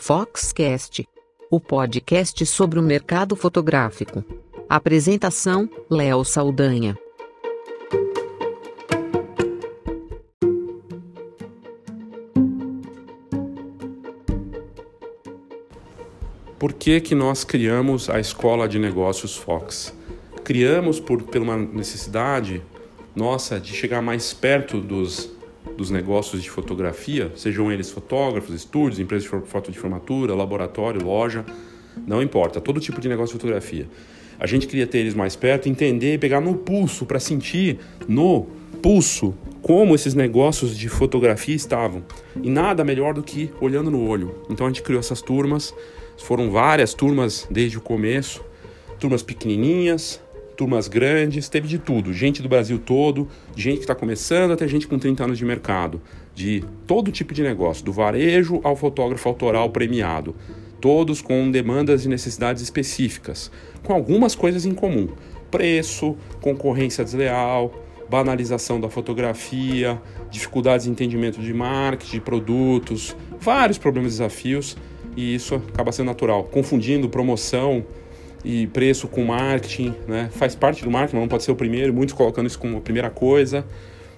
Foxcast, o podcast sobre o mercado fotográfico. Apresentação: Léo Saldanha. Por que, que nós criamos a Escola de Negócios Fox? Criamos por, por uma necessidade nossa de chegar mais perto dos dos negócios de fotografia, sejam eles fotógrafos, estúdios, empresas de foto de formatura, laboratório, loja, não importa, todo tipo de negócio de fotografia. A gente queria ter eles mais perto, entender e pegar no pulso para sentir no pulso como esses negócios de fotografia estavam. E nada melhor do que olhando no olho. Então a gente criou essas turmas, foram várias turmas desde o começo, turmas pequenininhas, turmas grandes, teve de tudo, gente do Brasil todo, gente que está começando até gente com 30 anos de mercado, de todo tipo de negócio, do varejo ao fotógrafo autoral premiado, todos com demandas e necessidades específicas, com algumas coisas em comum: preço, concorrência desleal, banalização da fotografia, dificuldades de entendimento de marketing, de produtos, vários problemas e desafios, e isso acaba sendo natural, confundindo promoção e preço com marketing, né? Faz parte do marketing, mas não pode ser o primeiro, muitos colocando isso como a primeira coisa.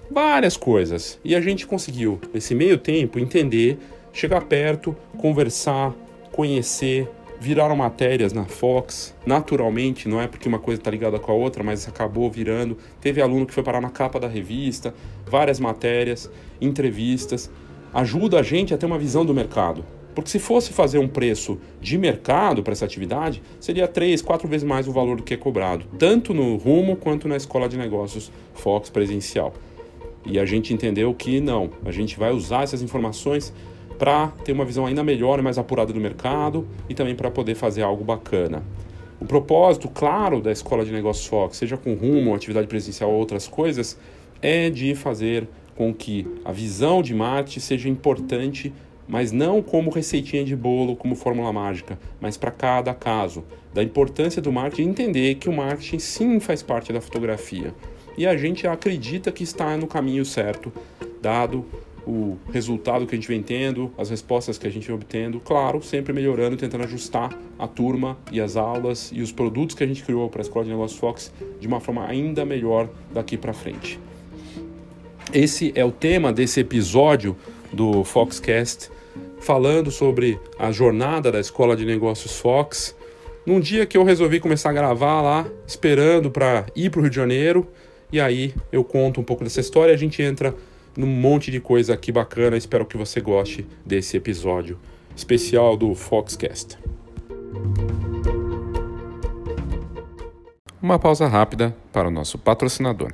Várias coisas. E a gente conseguiu, nesse meio tempo, entender, chegar perto, conversar, conhecer, viraram matérias na Fox, naturalmente, não é porque uma coisa está ligada com a outra, mas acabou virando. Teve aluno que foi parar na capa da revista, várias matérias, entrevistas. Ajuda a gente a ter uma visão do mercado. Porque se fosse fazer um preço de mercado para essa atividade, seria três, quatro vezes mais o valor do que é cobrado, tanto no rumo quanto na escola de negócios Fox presencial. E a gente entendeu que não, a gente vai usar essas informações para ter uma visão ainda melhor e mais apurada do mercado e também para poder fazer algo bacana. O propósito, claro, da escola de negócios Fox, seja com rumo, atividade presencial ou outras coisas, é de fazer com que a visão de marketing seja importante mas não como receitinha de bolo, como fórmula mágica, mas para cada caso, da importância do marketing entender que o marketing sim faz parte da fotografia. E a gente acredita que está no caminho certo, dado o resultado que a gente vem tendo, as respostas que a gente vem obtendo, claro, sempre melhorando, tentando ajustar a turma e as aulas e os produtos que a gente criou para a Escola de Negócios Fox de uma forma ainda melhor daqui para frente. Esse é o tema desse episódio do Foxcast falando sobre a jornada da Escola de Negócios Fox. Num dia que eu resolvi começar a gravar lá, esperando para ir para o Rio de Janeiro, e aí eu conto um pouco dessa história e a gente entra num monte de coisa aqui bacana. Espero que você goste desse episódio especial do Foxcast. Uma pausa rápida para o nosso patrocinador.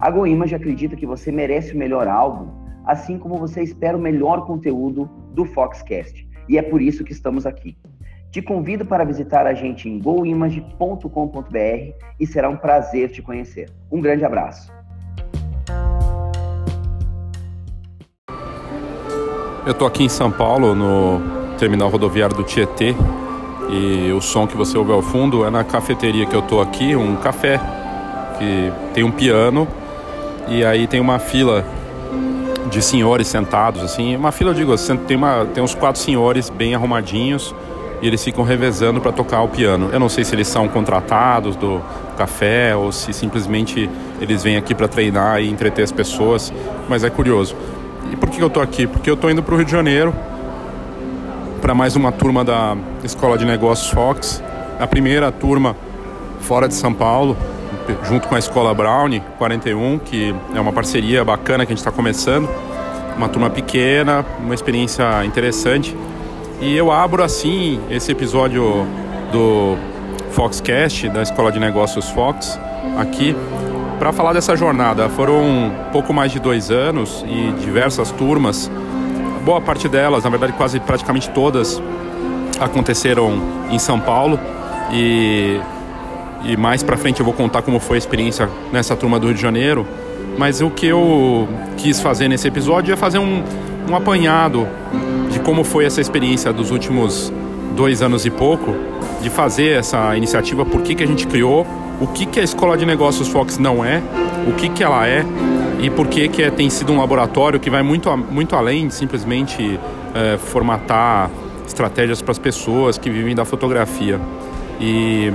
A GoImage acredita que você merece o melhor álbum, assim como você espera o melhor conteúdo do Foxcast. E é por isso que estamos aqui. Te convido para visitar a gente em goimage.com.br e será um prazer te conhecer. Um grande abraço. Eu estou aqui em São Paulo, no terminal rodoviário do Tietê, e o som que você ouve ao fundo é na cafeteria que eu estou aqui, um café que tem um piano e aí tem uma fila de senhores sentados, assim. Uma fila, eu digo, tem, uma, tem uns quatro senhores bem arrumadinhos e eles ficam revezando para tocar o piano. Eu não sei se eles são contratados do café ou se simplesmente eles vêm aqui para treinar e entreter as pessoas, mas é curioso. E por que eu tô aqui? Porque eu tô indo para o Rio de Janeiro para mais uma turma da Escola de Negócios Fox, a primeira turma fora de São Paulo, junto com a Escola Brown 41, que é uma parceria bacana que a gente está começando. Uma turma pequena, uma experiência interessante. E eu abro assim esse episódio do Foxcast, da Escola de Negócios Fox, aqui, para falar dessa jornada, foram pouco mais de dois anos e diversas turmas. Boa parte delas, na verdade quase praticamente todas, aconteceram em São Paulo e, e mais para frente eu vou contar como foi a experiência nessa turma do Rio de Janeiro. Mas o que eu quis fazer nesse episódio é fazer um, um apanhado de como foi essa experiência dos últimos dois anos e pouco de fazer essa iniciativa, por que, que a gente criou, o que, que a Escola de Negócios Fox não é, o que, que ela é e por que, que é, tem sido um laboratório que vai muito, muito além de simplesmente é, formatar estratégias para as pessoas que vivem da fotografia. E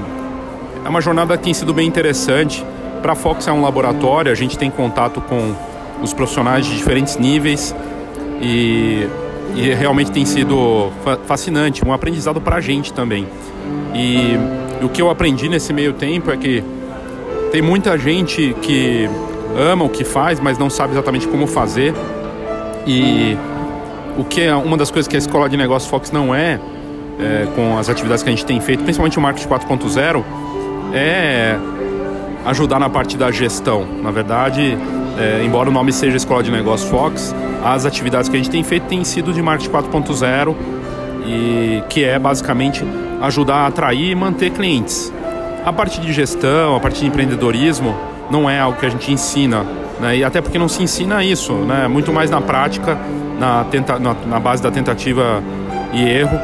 é uma jornada que tem sido bem interessante. Para a Fox é um laboratório, a gente tem contato com os profissionais de diferentes níveis e, e realmente tem sido fascinante, um aprendizado para a gente também. E o que eu aprendi nesse meio tempo é que tem muita gente que ama o que faz, mas não sabe exatamente como fazer. E o que é uma das coisas que a Escola de Negócios Fox não é, é com as atividades que a gente tem feito, principalmente o Marketing 4.0, é ajudar na parte da gestão. Na verdade, é, embora o nome seja Escola de Negócios Fox, as atividades que a gente tem feito têm sido de Marketing 4.0 e que é basicamente ajudar a atrair e manter clientes. A parte de gestão, a parte de empreendedorismo não é algo que a gente ensina, né? e até porque não se ensina isso, né? muito mais na prática, na, tenta, na, na base da tentativa e erro.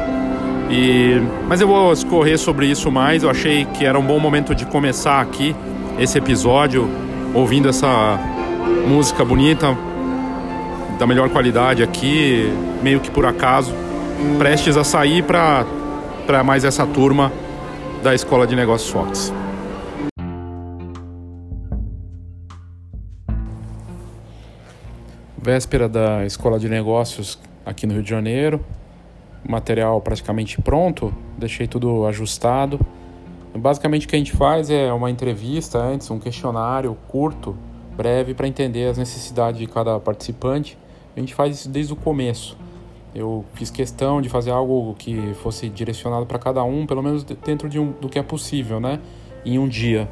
E, mas eu vou escorrer sobre isso mais. Eu achei que era um bom momento de começar aqui esse episódio ouvindo essa música bonita da melhor qualidade aqui, meio que por acaso, prestes a sair para mais essa turma da Escola de Negócios Fox. Véspera da Escola de Negócios aqui no Rio de Janeiro, material praticamente pronto, deixei tudo ajustado. Basicamente o que a gente faz é uma entrevista antes, um questionário curto, breve, para entender as necessidades de cada participante. A gente faz isso desde o começo. Eu fiz questão de fazer algo que fosse direcionado para cada um, pelo menos dentro de um, do que é possível, né? Em um dia.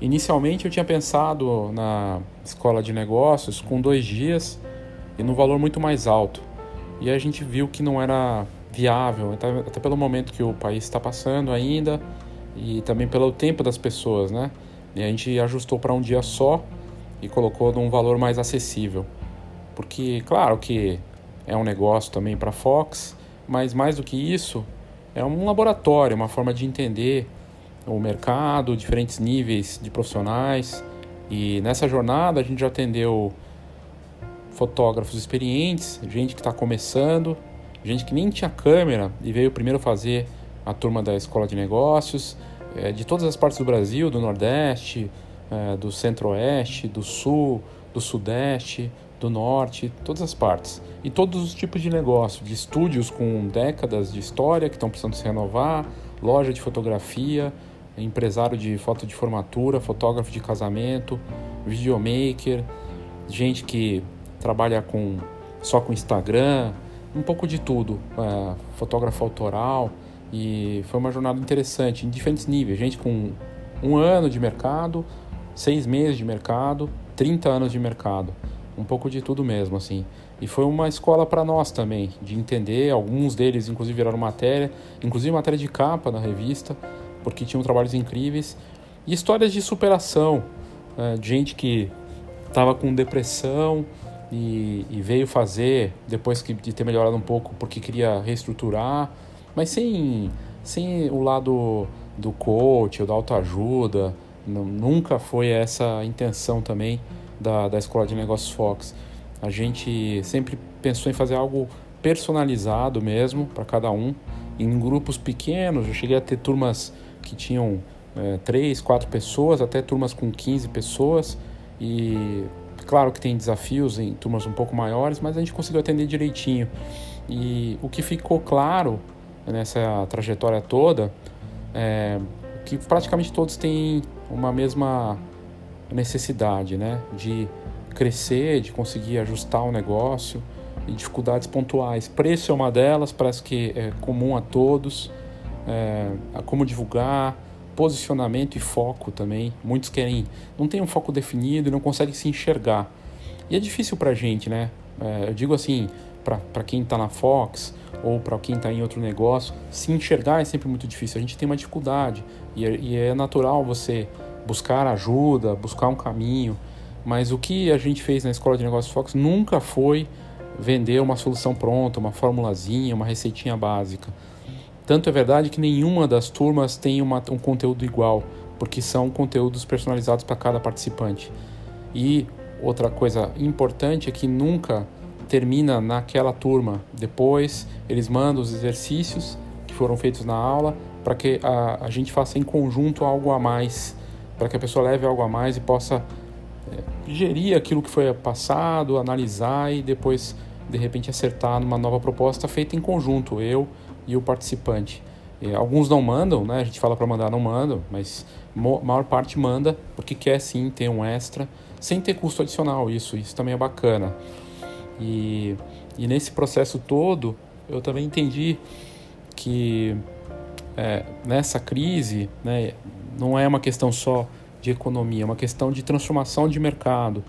Inicialmente eu tinha pensado na escola de negócios com dois dias e no valor muito mais alto. E a gente viu que não era viável, até, até pelo momento que o país está passando ainda e também pelo tempo das pessoas, né? E a gente ajustou para um dia só e colocou num valor mais acessível. Porque, claro que é um negócio também para Fox, mas mais do que isso, é um laboratório, uma forma de entender o mercado, diferentes níveis de profissionais. E nessa jornada a gente já atendeu fotógrafos experientes, gente que está começando, gente que nem tinha câmera e veio primeiro fazer a turma da escola de negócios, é, de todas as partes do Brasil, do Nordeste, é, do Centro-Oeste, do Sul, do Sudeste, do Norte, todas as partes. E todos os tipos de negócio, de estúdios com décadas de história que estão precisando se renovar, loja de fotografia, empresário de foto de formatura, fotógrafo de casamento, videomaker, gente que trabalha com só com Instagram, um pouco de tudo, é, fotógrafo autoral e foi uma jornada interessante em diferentes níveis, gente com um ano de mercado, seis meses de mercado, 30 anos de mercado, um pouco de tudo mesmo assim. E foi uma escola para nós também, de entender, alguns deles inclusive viraram matéria, inclusive matéria de capa na revista, porque tinham trabalhos incríveis e histórias de superação, é, de gente que estava com depressão, e, e, veio fazer depois que, de ter melhorado um pouco porque queria reestruturar, mas sem, sem o lado do coach ou da autoajuda. Nunca foi essa a intenção também da, da Escola de Negócios Fox. A gente sempre pensou em fazer algo personalizado mesmo para cada um, em grupos pequenos. Eu cheguei a ter turmas que tinham é, três, quatro pessoas, até turmas com 15 pessoas. E Claro que tem desafios em turmas um pouco maiores, mas a gente conseguiu atender direitinho. E o que ficou claro nessa trajetória toda é que praticamente todos têm uma mesma necessidade, né? De crescer, de conseguir ajustar o negócio e dificuldades pontuais. Preço é uma delas, parece que é comum a todos. É, como divulgar, posicionamento e foco também. Muitos querem, não tem um foco definido não conseguem se enxergar. E é difícil para a gente, né? É, eu digo assim, para quem está na Fox ou para quem está em outro negócio, se enxergar é sempre muito difícil. A gente tem uma dificuldade e é, e é natural você buscar ajuda, buscar um caminho. Mas o que a gente fez na Escola de Negócios Fox nunca foi vender uma solução pronta, uma formulazinha, uma receitinha básica. Tanto é verdade que nenhuma das turmas tem uma, um conteúdo igual, porque são conteúdos personalizados para cada participante. E outra coisa importante é que nunca termina naquela turma. Depois eles mandam os exercícios que foram feitos na aula para que a, a gente faça em conjunto algo a mais, para que a pessoa leve algo a mais e possa é, digerir aquilo que foi passado, analisar e depois de repente acertar numa nova proposta feita em conjunto, eu e o participante. Alguns não mandam, né? A gente fala para mandar, não mandam, mas a maior parte manda porque quer sim ter um extra sem ter custo adicional. Isso, isso também é bacana. E, e nesse processo todo, eu também entendi que é, nessa crise, né, não é uma questão só de economia, é uma questão de transformação de mercado.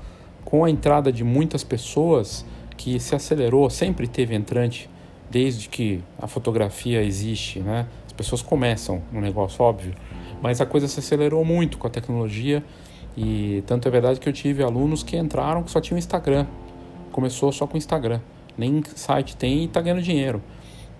Com a entrada de muitas pessoas, que se acelerou, sempre teve entrante, desde que a fotografia existe, né? As pessoas começam no negócio, óbvio, mas a coisa se acelerou muito com a tecnologia e tanto é verdade que eu tive alunos que entraram que só tinham Instagram, começou só com Instagram, nem site tem e está ganhando dinheiro.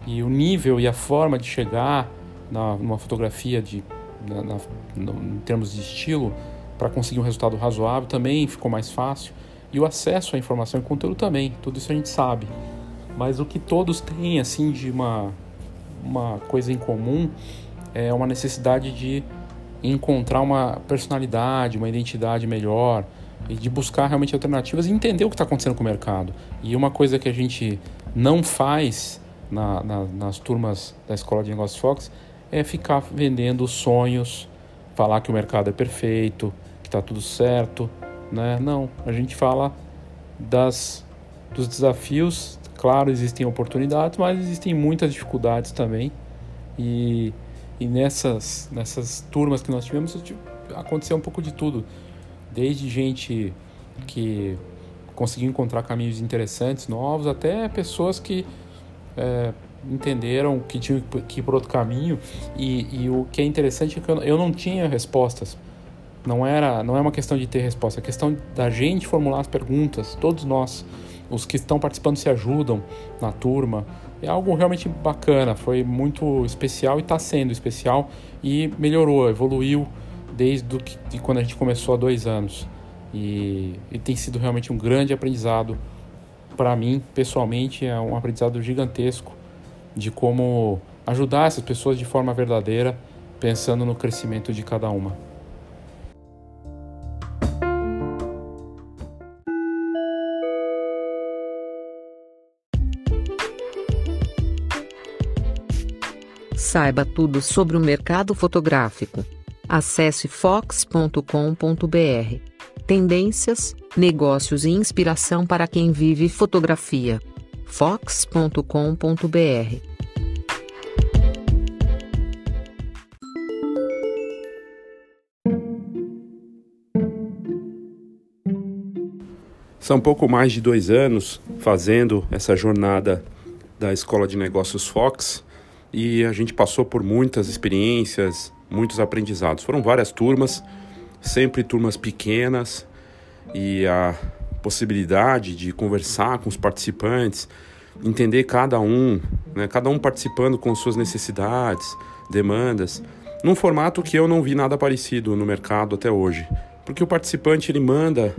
E o nível e a forma de chegar na, numa fotografia de, na, na, no, em termos de estilo para conseguir um resultado razoável também ficou mais fácil. E o acesso à informação e conteúdo também, tudo isso a gente sabe. Mas o que todos têm, assim, de uma, uma coisa em comum é uma necessidade de encontrar uma personalidade, uma identidade melhor e de buscar realmente alternativas e entender o que está acontecendo com o mercado. E uma coisa que a gente não faz na, na, nas turmas da Escola de Negócios Fox é ficar vendendo sonhos, falar que o mercado é perfeito, que está tudo certo né? Não, a gente fala das dos desafios. Claro, existem oportunidades, mas existem muitas dificuldades também. E, e nessas nessas turmas que nós tivemos aconteceu um pouco de tudo, desde gente que conseguiu encontrar caminhos interessantes, novos, até pessoas que é, entenderam que tinham que ir por outro caminho. E, e o que é interessante é que eu, eu não tinha respostas não era, não é uma questão de ter resposta, é questão da gente formular as perguntas. Todos nós, os que estão participando, se ajudam na turma. É algo realmente bacana, foi muito especial e está sendo especial e melhorou, evoluiu desde que, de quando a gente começou há dois anos. E, e tem sido realmente um grande aprendizado para mim, pessoalmente, é um aprendizado gigantesco de como ajudar essas pessoas de forma verdadeira, pensando no crescimento de cada uma. Saiba tudo sobre o mercado fotográfico. Acesse fox.com.br. Tendências, negócios e inspiração para quem vive fotografia. fox.com.br. São pouco mais de dois anos fazendo essa jornada da Escola de Negócios Fox e a gente passou por muitas experiências, muitos aprendizados. Foram várias turmas, sempre turmas pequenas. E a possibilidade de conversar com os participantes, entender cada um, né, cada um participando com suas necessidades, demandas, num formato que eu não vi nada parecido no mercado até hoje, porque o participante ele manda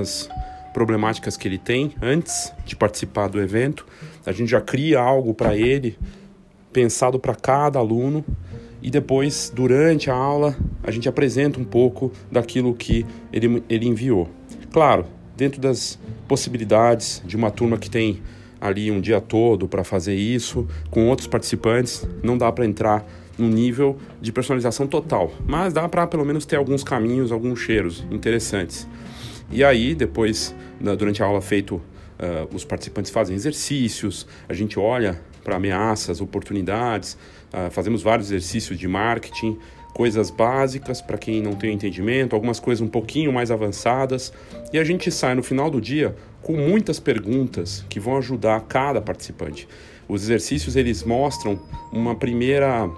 as problemáticas que ele tem antes de participar do evento, a gente já cria algo para ele pensado para cada aluno e depois, durante a aula, a gente apresenta um pouco daquilo que ele, ele enviou. Claro, dentro das possibilidades de uma turma que tem ali um dia todo para fazer isso, com outros participantes, não dá para entrar num nível de personalização total, mas dá para pelo menos ter alguns caminhos, alguns cheiros interessantes. E aí, depois, durante a aula feito, uh, os participantes fazem exercícios, a gente olha para ameaças, oportunidades. Uh, fazemos vários exercícios de marketing coisas básicas para quem não tem entendimento, algumas coisas um pouquinho mais avançadas, e a gente sai no final do dia com muitas perguntas que vão ajudar cada participante. Os exercícios eles mostram uma primeira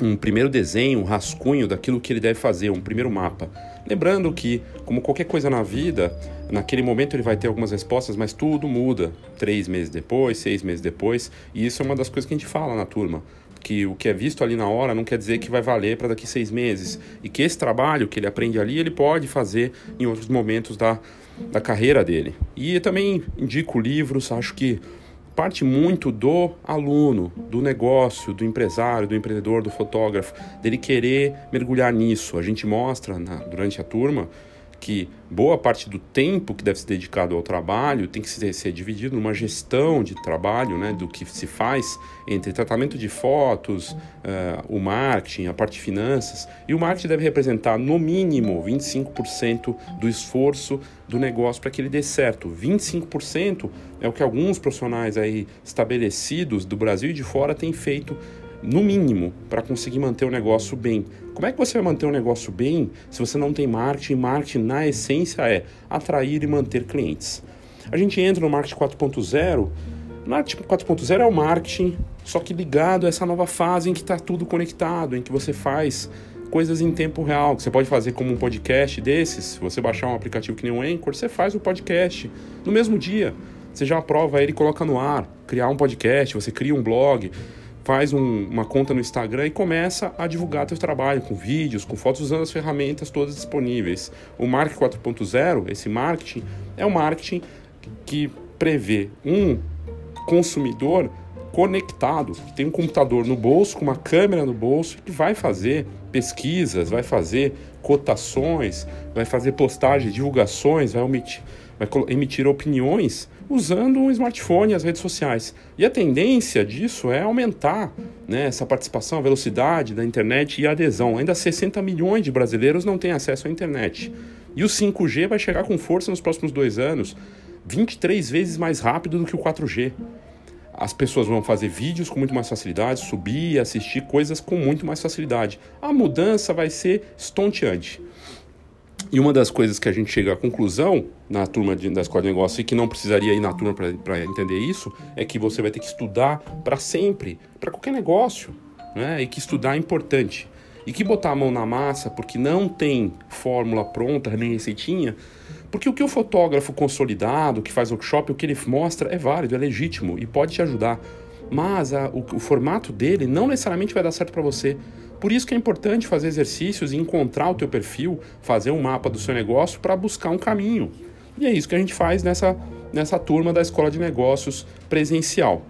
um primeiro desenho, um rascunho daquilo que ele deve fazer, um primeiro mapa. Lembrando que, como qualquer coisa na vida, naquele momento ele vai ter algumas respostas, mas tudo muda três meses depois, seis meses depois, e isso é uma das coisas que a gente fala na turma. Que o que é visto ali na hora não quer dizer que vai valer para daqui seis meses. E que esse trabalho que ele aprende ali, ele pode fazer em outros momentos da, da carreira dele. E também indico livros, acho que parte muito do aluno, do negócio, do empresário, do empreendedor, do fotógrafo, dele querer mergulhar nisso. A gente mostra na, durante a turma que boa parte do tempo que deve ser dedicado ao trabalho tem que ser, ser, dividido numa gestão de trabalho, né, do que se faz entre tratamento de fotos, uh, o marketing, a parte de finanças. E o marketing deve representar, no mínimo, 25% do esforço do negócio para que ele dê certo. 25% é o que alguns profissionais aí estabelecidos do Brasil e de fora têm feito no mínimo, para conseguir manter o negócio bem. Como é que você vai manter o negócio bem se você não tem marketing? Marketing, na essência, é atrair e manter clientes. A gente entra no marketing 4.0. Marketing 4.0 é o marketing, só que ligado a essa nova fase em que está tudo conectado, em que você faz coisas em tempo real, que você pode fazer como um podcast desses. Se você baixar um aplicativo que nem o Anchor, você faz o podcast no mesmo dia. Você já aprova ele e coloca no ar. Criar um podcast, você cria um blog, faz um, uma conta no Instagram e começa a divulgar seu trabalho com vídeos, com fotos, usando as ferramentas todas disponíveis. O Marketing 4.0, esse marketing, é um marketing que prevê um consumidor conectado, que tem um computador no bolso, com uma câmera no bolso, que vai fazer pesquisas, vai fazer cotações, vai fazer postagens, divulgações, vai vai emitir opiniões usando um smartphone e as redes sociais. E a tendência disso é aumentar né, essa participação, a velocidade da internet e a adesão. Ainda 60 milhões de brasileiros não têm acesso à internet. E o 5G vai chegar com força nos próximos dois anos, 23 vezes mais rápido do que o 4G. As pessoas vão fazer vídeos com muito mais facilidade, subir e assistir coisas com muito mais facilidade. A mudança vai ser estonteante. E uma das coisas que a gente chega à conclusão na turma de, da escola de negócio e que não precisaria ir na turma para entender isso é que você vai ter que estudar para sempre, para qualquer negócio, né? E que estudar é importante. E que botar a mão na massa, porque não tem fórmula pronta, nem receitinha, porque o que o fotógrafo consolidado, que faz workshop, o que ele mostra é válido, é legítimo e pode te ajudar. Mas a, o, o formato dele não necessariamente vai dar certo para você. Por isso que é importante fazer exercícios e encontrar o teu perfil, fazer um mapa do seu negócio para buscar um caminho. E é isso que a gente faz nessa, nessa turma da Escola de Negócios presencial.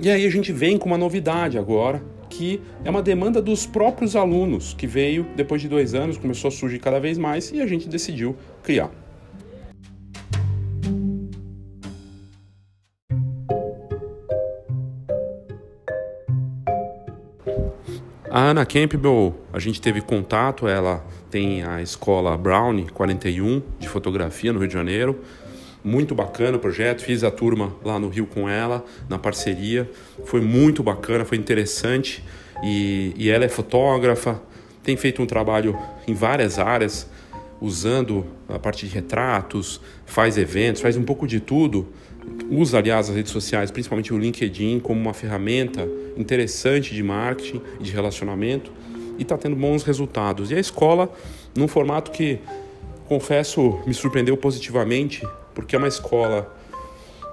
E aí a gente vem com uma novidade agora, que é uma demanda dos próprios alunos, que veio depois de dois anos, começou a surgir cada vez mais e a gente decidiu criar. A Ana Campbell, a gente teve contato, ela tem a escola Brown 41 de fotografia no Rio de Janeiro. Muito bacana o projeto, fiz a turma lá no Rio com ela, na parceria. Foi muito bacana, foi interessante. E, e ela é fotógrafa, tem feito um trabalho em várias áreas, usando a parte de retratos, faz eventos, faz um pouco de tudo usa, aliás, as redes sociais, principalmente o LinkedIn, como uma ferramenta interessante de marketing e de relacionamento e está tendo bons resultados. E a escola, num formato que, confesso, me surpreendeu positivamente, porque é uma escola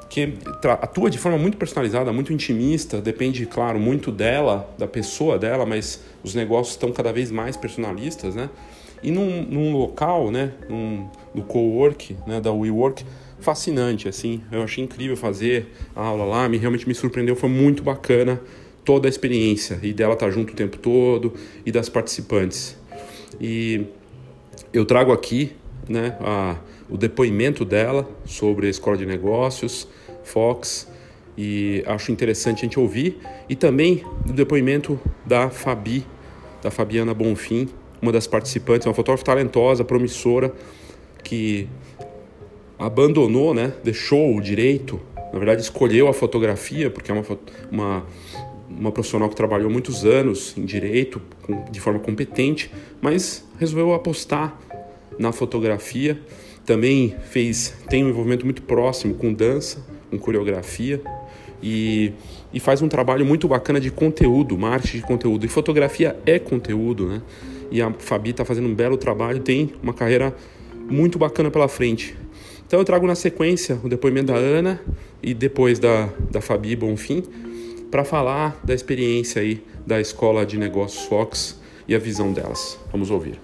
que atua de forma muito personalizada, muito intimista, depende, claro, muito dela, da pessoa dela, mas os negócios estão cada vez mais personalistas, né? E num, num local, né, num, no co-work, né, da WeWork, fascinante, assim. Eu achei incrível fazer a aula lá, me realmente me surpreendeu, foi muito bacana toda a experiência e dela estar tá junto o tempo todo e das participantes. E eu trago aqui, né, a, o depoimento dela sobre a escola de negócios, Fox, e acho interessante a gente ouvir e também o depoimento da Fabi, da Fabiana Bonfim, uma das participantes, uma fotógrafa talentosa, promissora, que abandonou, né, deixou o direito, na verdade escolheu a fotografia, porque é uma, uma uma profissional que trabalhou muitos anos em direito, de forma competente, mas resolveu apostar na fotografia. Também fez, tem um envolvimento muito próximo com dança, com coreografia e, e faz um trabalho muito bacana de conteúdo, marketing de conteúdo. E fotografia é conteúdo, né? E a Fabi está fazendo um belo trabalho, tem uma carreira muito bacana pela frente. Então eu trago na sequência o depoimento da Ana e depois da, da Fabi Bonfim para falar da experiência aí da Escola de Negócios Fox e a visão delas. Vamos ouvir.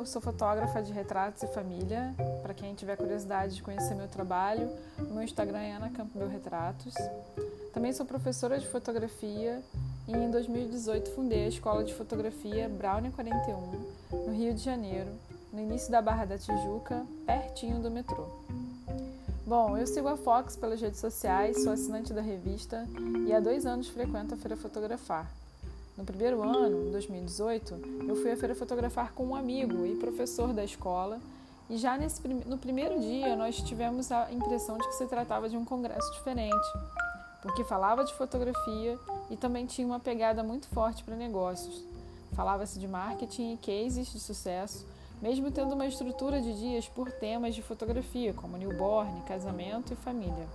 eu sou fotógrafa de retratos e família. Para quem tiver curiosidade de conhecer meu trabalho, meu Instagram é Ana Campbell Retratos. Também sou professora de fotografia e em 2018 fundei a Escola de Fotografia Brownie 41, no Rio de Janeiro, no início da Barra da Tijuca, pertinho do metrô. Bom, eu sigo a Fox pelas redes sociais, sou assinante da revista e há dois anos frequento a Feira Fotografar, no primeiro ano, 2018, eu fui à feira fotografar com um amigo e professor da escola, e já nesse, no primeiro dia nós tivemos a impressão de que se tratava de um congresso diferente, porque falava de fotografia e também tinha uma pegada muito forte para negócios. Falava-se de marketing e cases de sucesso, mesmo tendo uma estrutura de dias por temas de fotografia, como newborn, casamento e família.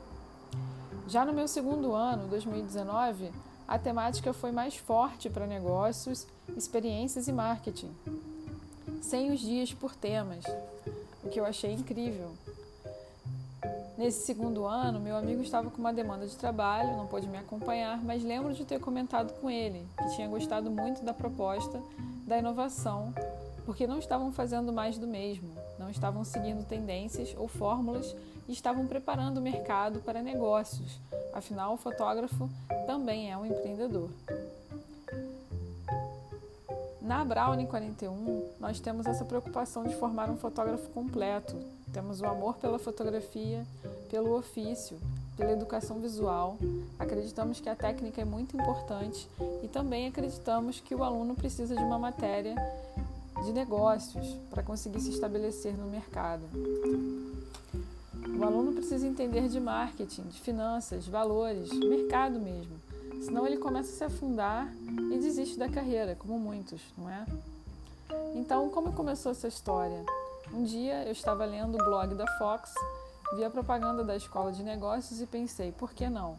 Já no meu segundo ano, 2019, a temática foi mais forte para negócios, experiências e marketing, sem os dias por temas, o que eu achei incrível. Nesse segundo ano, meu amigo estava com uma demanda de trabalho, não pôde me acompanhar, mas lembro de ter comentado com ele que tinha gostado muito da proposta da inovação, porque não estavam fazendo mais do mesmo, não estavam seguindo tendências ou fórmulas e estavam preparando o mercado para negócios. Afinal, o fotógrafo também é um empreendedor. Na Brownie 41, nós temos essa preocupação de formar um fotógrafo completo. Temos o amor pela fotografia, pelo ofício, pela educação visual. Acreditamos que a técnica é muito importante e também acreditamos que o aluno precisa de uma matéria de negócios para conseguir se estabelecer no mercado. O aluno precisa entender de marketing, de finanças, valores, mercado mesmo. Senão ele começa a se afundar e desiste da carreira, como muitos, não é? Então, como começou essa história? Um dia eu estava lendo o blog da Fox, vi a propaganda da escola de negócios e pensei, por que não?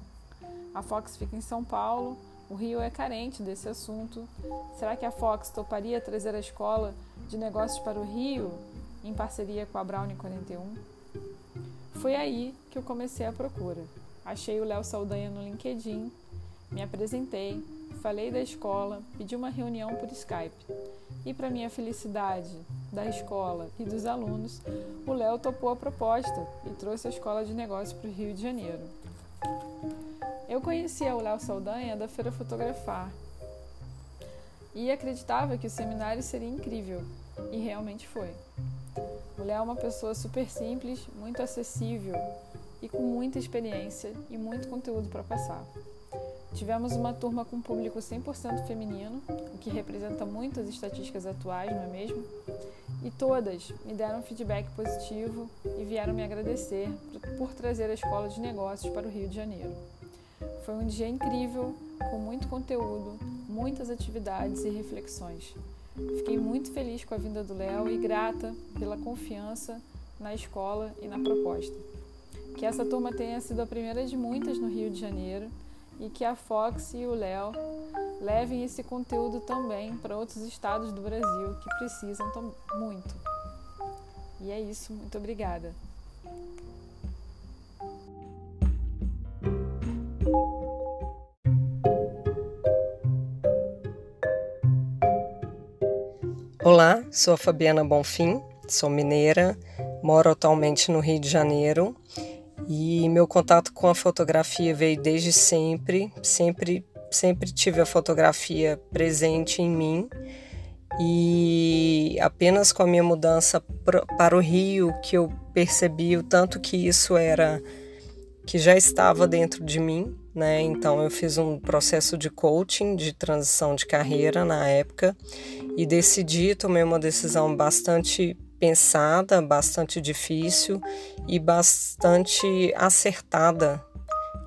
A Fox fica em São Paulo, o Rio é carente desse assunto. Será que a Fox toparia trazer a escola de negócios para o Rio em parceria com a Brownie 41? Foi aí que eu comecei a procura. Achei o Léo Saldanha no LinkedIn, me apresentei, falei da escola, pedi uma reunião por Skype. E para minha felicidade, da escola e dos alunos, o Léo topou a proposta e trouxe a escola de negócios para o Rio de Janeiro. Eu conhecia o Léo Saldanha da Feira Fotografar e acreditava que o seminário seria incrível, e realmente foi. O Léo é uma pessoa super simples, muito acessível e com muita experiência e muito conteúdo para passar. Tivemos uma turma com público 100% feminino, o que representa muito as estatísticas atuais, não é mesmo? E todas me deram feedback positivo e vieram me agradecer por trazer a escola de negócios para o Rio de Janeiro. Foi um dia incrível, com muito conteúdo, muitas atividades e reflexões. Fiquei muito feliz com a vinda do Léo e grata pela confiança na escola e na proposta. Que essa turma tenha sido a primeira de muitas no Rio de Janeiro e que a Fox e o Léo levem esse conteúdo também para outros estados do Brasil que precisam muito. E é isso, muito obrigada. Olá, sou a Fabiana Bonfim, sou mineira, moro atualmente no Rio de Janeiro e meu contato com a fotografia veio desde sempre, sempre, sempre tive a fotografia presente em mim e apenas com a minha mudança para o Rio que eu percebi o tanto que isso era que já estava dentro de mim né? Então eu fiz um processo de coaching, de transição de carreira na época e decidi, tomei uma decisão bastante pensada, bastante difícil e bastante acertada,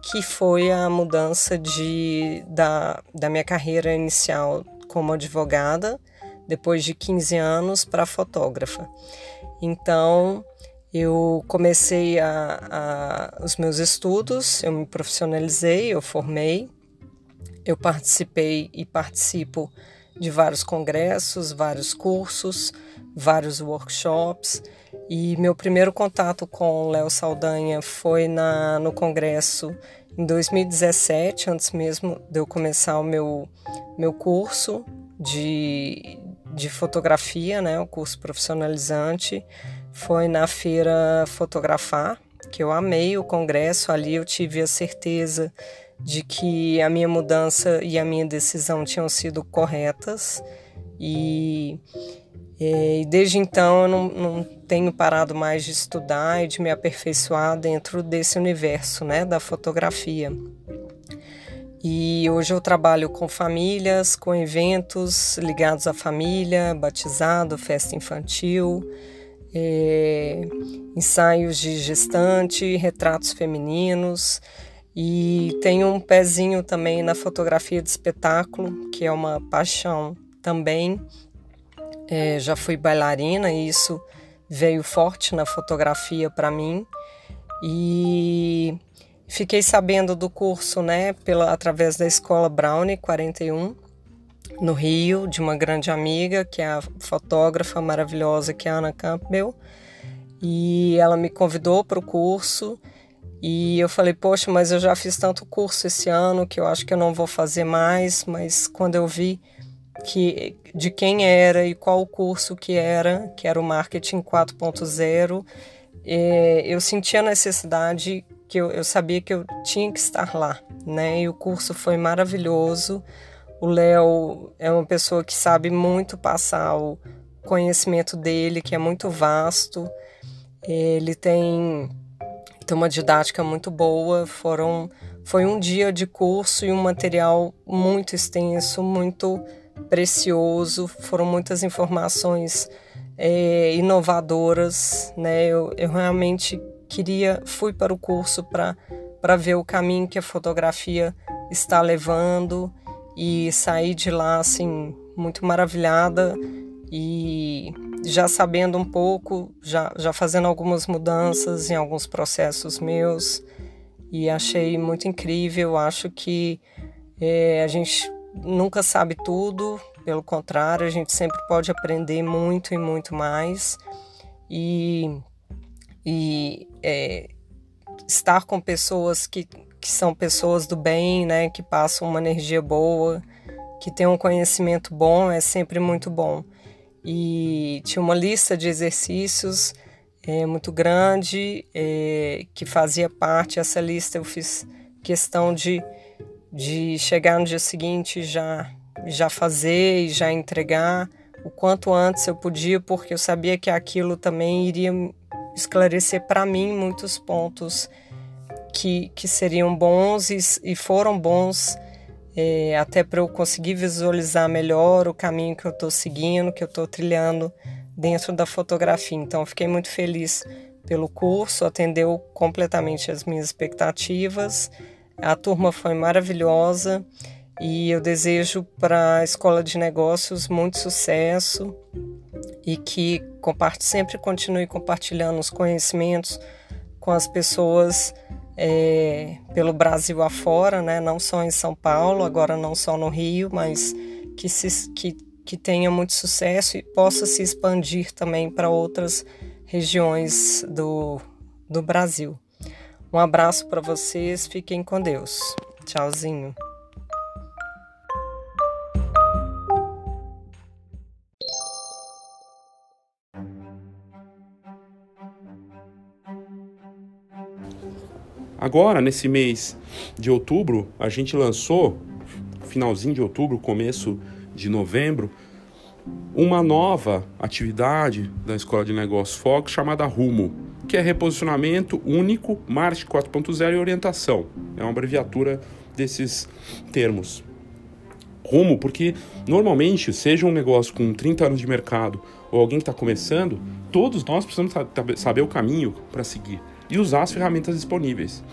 que foi a mudança de, da, da minha carreira inicial como advogada, depois de 15 anos, para fotógrafa. Então, eu comecei a, a, os meus estudos, eu me profissionalizei, eu formei, eu participei e participo de vários congressos, vários cursos, vários workshops. E meu primeiro contato com Léo Saldanha foi na, no congresso em 2017, antes mesmo de eu começar o meu, meu curso de, de fotografia, né, o curso profissionalizante. Foi na feira Fotografar, que eu amei o congresso. Ali eu tive a certeza de que a minha mudança e a minha decisão tinham sido corretas e, e desde então eu não, não, tenho parado mais de estudar e de me aperfeiçoar dentro desse universo né, da fotografia. E hoje eu trabalho com famílias, com eventos ligados à família, batizado, festa infantil, é, ensaios de gestante, retratos femininos. E tenho um pezinho também na fotografia de espetáculo, que é uma paixão também. É, já fui bailarina e isso veio forte na fotografia para mim. E fiquei sabendo do curso, né, pela através da escola Brownie 41 no Rio, de uma grande amiga, que é a fotógrafa maravilhosa que é a Ana Campbell. E ela me convidou para o curso e eu falei, poxa, mas eu já fiz tanto curso esse ano que eu acho que eu não vou fazer mais. Mas quando eu vi que de quem era e qual o curso que era, que era o Marketing 4.0, é, eu senti a necessidade que eu, eu sabia que eu tinha que estar lá, né? E o curso foi maravilhoso. O Léo é uma pessoa que sabe muito passar o conhecimento dele, que é muito vasto. Ele tem tem uma didática muito boa. Foram, foi um dia de curso e um material muito extenso, muito precioso. Foram muitas informações é, inovadoras, né? Eu, eu realmente queria, fui para o curso para ver o caminho que a fotografia está levando e saí de lá assim muito maravilhada e já sabendo um pouco, já, já fazendo algumas mudanças em alguns processos meus e achei muito incrível. Acho que é, a gente nunca sabe tudo, pelo contrário, a gente sempre pode aprender muito e muito mais e, e é, estar com pessoas que, que são pessoas do bem, né, que passam uma energia boa, que têm um conhecimento bom, é sempre muito bom e tinha uma lista de exercícios é, muito grande é, que fazia parte. Essa lista eu fiz questão de, de chegar no dia seguinte já já fazer e já entregar o quanto antes eu podia, porque eu sabia que aquilo também iria esclarecer para mim muitos pontos que, que seriam bons e, e foram bons é, até para eu conseguir visualizar melhor o caminho que eu estou seguindo, que eu estou trilhando dentro da fotografia. Então, fiquei muito feliz pelo curso, atendeu completamente as minhas expectativas. A turma foi maravilhosa e eu desejo para a Escola de Negócios muito sucesso e que sempre continue compartilhando os conhecimentos com as pessoas é, pelo Brasil afora, né? não só em São Paulo, agora não só no Rio, mas que, se, que, que tenha muito sucesso e possa se expandir também para outras regiões do, do Brasil. Um abraço para vocês, fiquem com Deus. Tchauzinho. Agora, nesse mês de outubro, a gente lançou, finalzinho de outubro, começo de novembro, uma nova atividade da Escola de Negócios Fox chamada Rumo. Que é reposicionamento único, marketing 4.0 e orientação. É uma abreviatura desses termos. Rumo, porque normalmente, seja um negócio com 30 anos de mercado ou alguém que está começando, todos nós precisamos saber o caminho para seguir e usar as ferramentas disponíveis.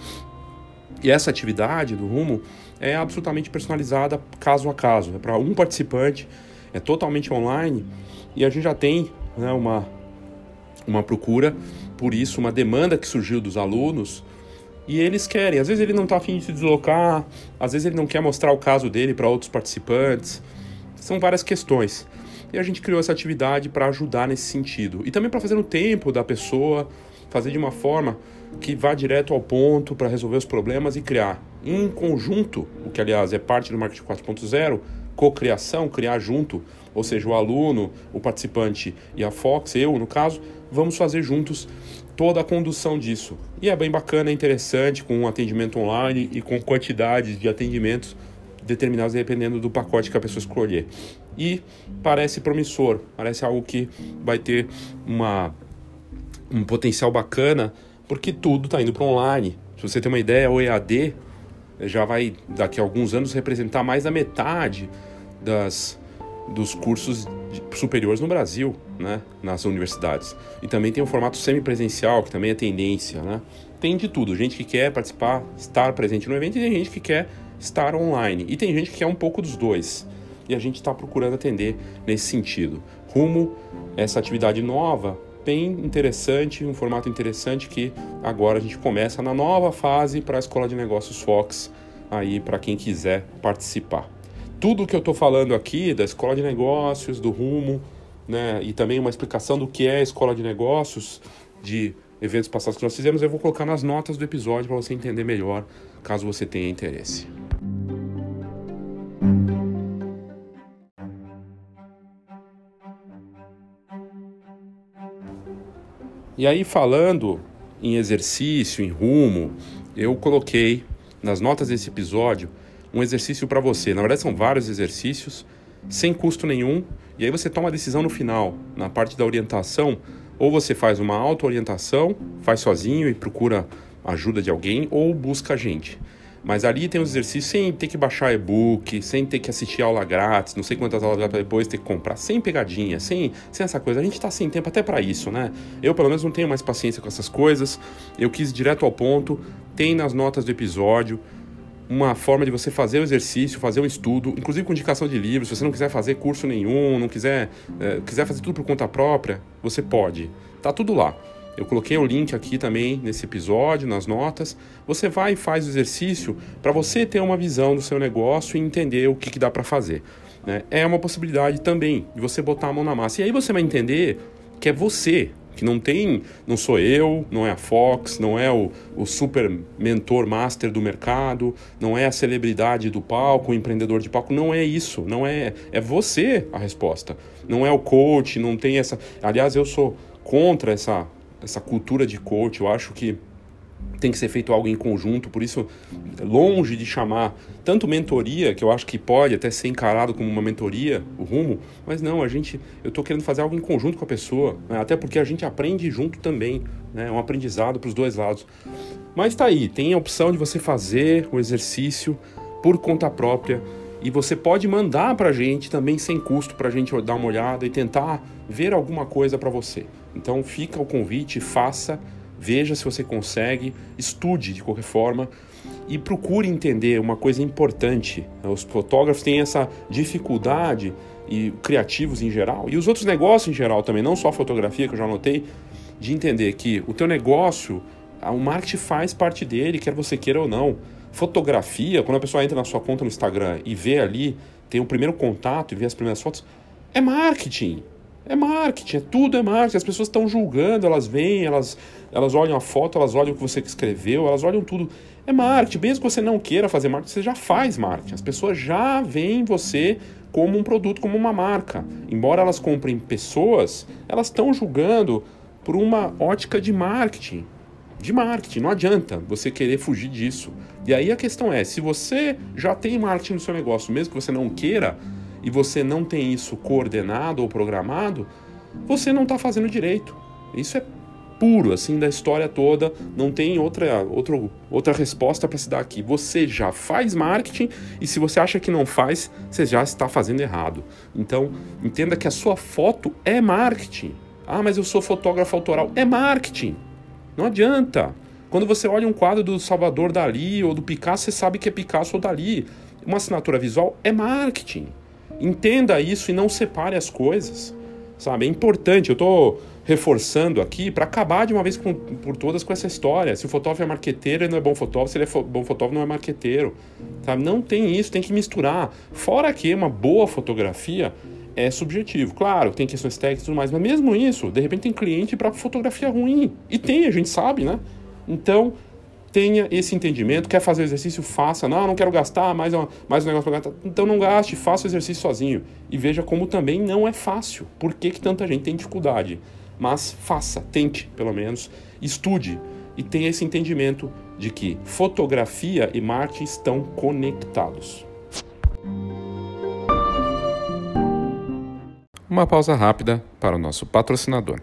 E essa atividade do Rumo é absolutamente personalizada caso a caso. É para um participante, é totalmente online e a gente já tem né, uma, uma procura por isso, uma demanda que surgiu dos alunos e eles querem. Às vezes ele não está afim de se deslocar, às vezes ele não quer mostrar o caso dele para outros participantes. São várias questões. E a gente criou essa atividade para ajudar nesse sentido. E também para fazer no tempo da pessoa, fazer de uma forma que vá direto ao ponto para resolver os problemas e criar em conjunto, o que aliás é parte do marketing 4.0, cocriação, criar junto, ou seja, o aluno, o participante e a Fox, eu no caso, vamos fazer juntos toda a condução disso. E é bem bacana, é interessante, com um atendimento online e com quantidades de atendimentos determinados dependendo do pacote que a pessoa escolher. E parece promissor, parece algo que vai ter uma, um potencial bacana, porque tudo está indo para online. Se você tem uma ideia, o EAD já vai, daqui a alguns anos, representar mais da metade das, dos cursos superiores no Brasil, né, nas universidades. E também tem o formato semipresencial, que também é tendência, né? Tem de tudo, gente que quer participar, estar presente no evento, e tem gente que quer estar online. E tem gente que quer um pouco dos dois. E a gente está procurando atender nesse sentido. Rumo essa atividade nova, bem interessante, um formato interessante que agora a gente começa na nova fase para a Escola de Negócios Fox, aí para quem quiser participar tudo que eu estou falando aqui da escola de negócios, do rumo, né, e também uma explicação do que é a escola de negócios, de eventos passados que nós fizemos, eu vou colocar nas notas do episódio para você entender melhor, caso você tenha interesse. E aí, falando em exercício, em rumo, eu coloquei nas notas desse episódio um exercício para você. Na verdade, são vários exercícios, sem custo nenhum, e aí você toma a decisão no final, na parte da orientação, ou você faz uma auto-orientação, faz sozinho e procura ajuda de alguém, ou busca a gente. Mas ali tem os exercícios sem ter que baixar e-book, sem ter que assistir aula grátis, não sei quantas aulas depois ter que comprar, sem pegadinha, sem, sem essa coisa. A gente está sem tempo até para isso, né? Eu, pelo menos, não tenho mais paciência com essas coisas. Eu quis ir direto ao ponto, tem nas notas do episódio uma forma de você fazer o exercício, fazer o estudo, inclusive com indicação de livros. Se você não quiser fazer curso nenhum, não quiser, é, quiser fazer tudo por conta própria, você pode. Tá tudo lá. Eu coloquei o link aqui também nesse episódio, nas notas. Você vai e faz o exercício para você ter uma visão do seu negócio e entender o que, que dá para fazer. Né? É uma possibilidade também de você botar a mão na massa. E aí você vai entender que é você que não tem, não sou eu, não é a Fox, não é o, o super mentor master do mercado, não é a celebridade do palco, o empreendedor de palco, não é isso, não é, é você a resposta. Não é o coach, não tem essa, aliás, eu sou contra essa essa cultura de coach, eu acho que tem que ser feito algo em conjunto, por isso, longe de chamar tanto mentoria, que eu acho que pode até ser encarado como uma mentoria, o rumo, mas não, a gente, eu estou querendo fazer algo em conjunto com a pessoa, né? até porque a gente aprende junto também, né? é um aprendizado para os dois lados. Mas está aí, tem a opção de você fazer o exercício por conta própria e você pode mandar para a gente também sem custo para a gente dar uma olhada e tentar ver alguma coisa para você. Então fica o convite, faça veja se você consegue, estude de qualquer forma e procure entender uma coisa importante. Os fotógrafos têm essa dificuldade e criativos em geral e os outros negócios em geral também, não só fotografia que eu já notei, de entender que o teu negócio, o marketing faz parte dele, quer você queira ou não. Fotografia, quando a pessoa entra na sua conta no Instagram e vê ali, tem o primeiro contato e vê as primeiras fotos, é marketing. É marketing, é tudo é marketing. As pessoas estão julgando, elas vêm, elas, elas olham a foto, elas olham o que você escreveu, elas olham tudo. É marketing. Mesmo que você não queira fazer marketing, você já faz marketing. As pessoas já veem você como um produto, como uma marca. Embora elas comprem pessoas, elas estão julgando por uma ótica de marketing. De marketing, não adianta você querer fugir disso. E aí a questão é: se você já tem marketing no seu negócio, mesmo que você não queira, e você não tem isso coordenado ou programado, você não está fazendo direito. Isso é puro assim da história toda, não tem outra outra, outra resposta para se dar aqui. Você já faz marketing e se você acha que não faz, você já está fazendo errado. Então, entenda que a sua foto é marketing. Ah, mas eu sou fotógrafo autoral. É marketing. Não adianta. Quando você olha um quadro do Salvador Dali ou do Picasso, você sabe que é Picasso ou Dali. Uma assinatura visual é marketing. Entenda isso e não separe as coisas. Sabe? É importante. Eu estou reforçando aqui para acabar de uma vez por todas com essa história. Se o fotógrafo é marqueteiro, ele não é bom fotógrafo. Se ele é fo bom fotógrafo, não é marqueteiro. Sabe? Não tem isso, tem que misturar. Fora que uma boa fotografia é subjetivo. Claro, tem questões técnicas e tudo mais, mas mesmo isso, de repente tem cliente para fotografia ruim. E tem, a gente sabe, né? Então, tenha esse entendimento. Quer fazer o exercício? Faça. Não, não quero gastar mais, uma, mais um negócio para gastar. Então não gaste, faça o exercício sozinho. E veja como também não é fácil. Por que, que tanta gente tem dificuldade? Mas faça, tente pelo menos, estude e tenha esse entendimento de que fotografia e marketing estão conectados. Uma pausa rápida para o nosso patrocinador.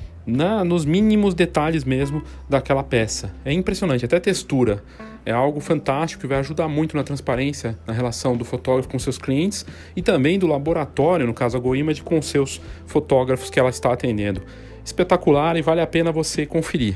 na, nos mínimos detalhes mesmo daquela peça. É impressionante, até textura. É algo fantástico que vai ajudar muito na transparência na relação do fotógrafo com seus clientes e também do laboratório, no caso a GoImage, com seus fotógrafos que ela está atendendo. Espetacular e vale a pena você conferir.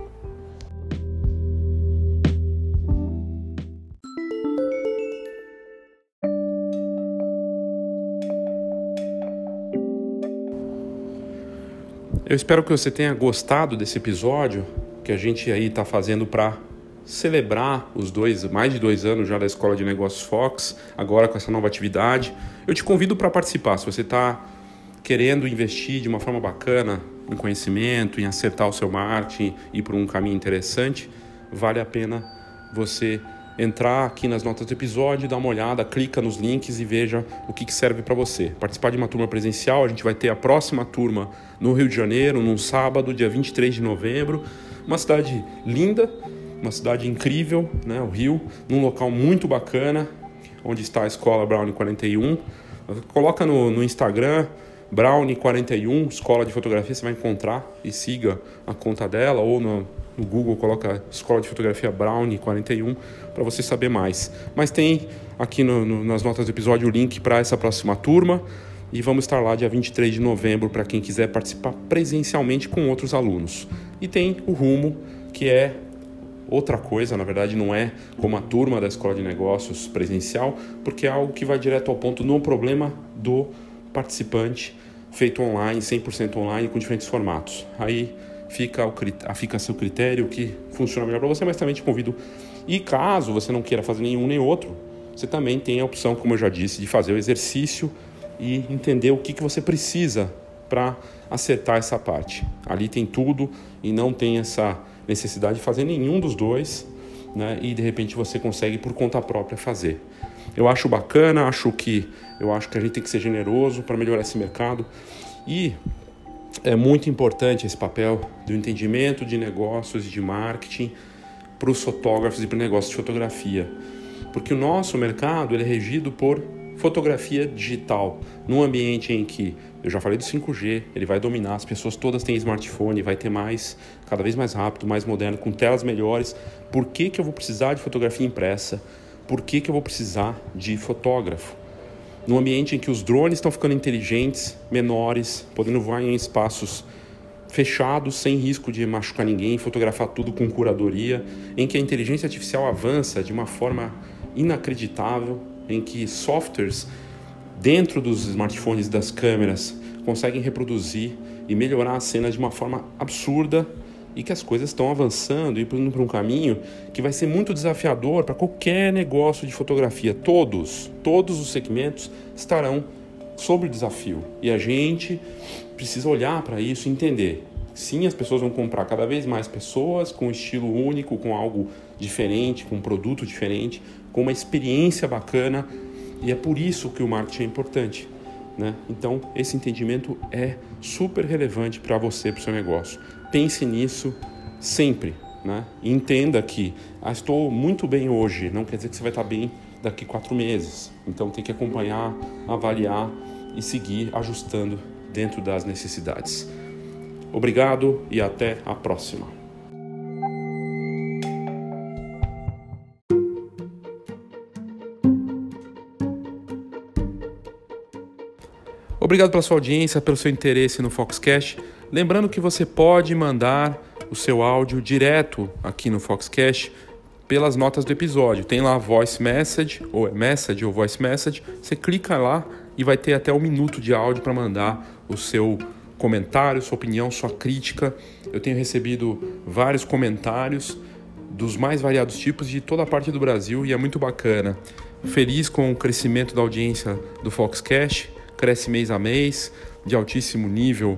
Eu espero que você tenha gostado desse episódio que a gente aí está fazendo para celebrar os dois, mais de dois anos já da Escola de Negócios Fox, agora com essa nova atividade. Eu te convido para participar. Se você está querendo investir de uma forma bacana em conhecimento, em acertar o seu marketing e ir por um caminho interessante, vale a pena você entrar aqui nas notas do episódio, dar uma olhada, clica nos links e veja o que, que serve para você. Participar de uma turma presencial, a gente vai ter a próxima turma no Rio de Janeiro, num sábado, dia 23 de novembro. Uma cidade linda, uma cidade incrível, né, o Rio, num local muito bacana, onde está a Escola Brownie 41. Coloca no, no Instagram, Brownie41, Escola de Fotografia, você vai encontrar e siga a conta dela ou no, no Google coloca Escola de Fotografia Brownie 41 para você saber mais. Mas tem aqui no, no, nas notas do episódio o link para essa próxima turma e vamos estar lá dia 23 de novembro para quem quiser participar presencialmente com outros alunos. E tem o Rumo, que é outra coisa, na verdade não é como a turma da Escola de Negócios presencial, porque é algo que vai direto ao ponto no problema do participante, feito online, 100% online, com diferentes formatos. Aí fica, o, fica a seu critério o que funciona melhor para você, mas também te convido. E caso você não queira fazer nenhum nem outro, você também tem a opção, como eu já disse, de fazer o exercício e entender o que, que você precisa para acertar essa parte. Ali tem tudo e não tem essa necessidade de fazer nenhum dos dois, né? E de repente você consegue por conta própria fazer. Eu acho bacana, acho que eu acho que a gente tem que ser generoso para melhorar esse mercado e é muito importante esse papel do entendimento de negócios e de marketing para os fotógrafos e para o negócio de fotografia. Porque o nosso mercado é regido por fotografia digital, num ambiente em que, eu já falei do 5G, ele vai dominar, as pessoas todas têm smartphone, vai ter mais, cada vez mais rápido, mais moderno, com telas melhores. Por que, que eu vou precisar de fotografia impressa? Por que, que eu vou precisar de fotógrafo? Num ambiente em que os drones estão ficando inteligentes, menores, podendo voar em espaços fechados, sem risco de machucar ninguém, fotografar tudo com curadoria, em que a inteligência artificial avança de uma forma inacreditável, em que softwares dentro dos smartphones das câmeras conseguem reproduzir e melhorar a cena de uma forma absurda e que as coisas estão avançando e indo para um caminho que vai ser muito desafiador para qualquer negócio de fotografia. Todos, todos os segmentos estarão sob o desafio e a gente precisa olhar para isso e entender. Sim, as pessoas vão comprar cada vez mais pessoas com um estilo único, com algo diferente, com um produto diferente, com uma experiência bacana e é por isso que o marketing é importante. Né? Então, esse entendimento é super relevante para você, para o seu negócio. Pense nisso sempre. Né? Entenda que ah, estou muito bem hoje, não quer dizer que você vai estar bem daqui quatro meses. Então, tem que acompanhar, avaliar e seguir ajustando dentro das necessidades. Obrigado e até a próxima. Obrigado pela sua audiência, pelo seu interesse no Foxcast. Lembrando que você pode mandar o seu áudio direto aqui no Foxcast pelas notas do episódio. Tem lá voice message, ou é message ou voice message. Você clica lá e vai ter até um minuto de áudio para mandar o seu comentário, sua opinião, sua crítica. Eu tenho recebido vários comentários dos mais variados tipos de toda a parte do Brasil e é muito bacana. Feliz com o crescimento da audiência do Foxcast cresce mês a mês, de altíssimo nível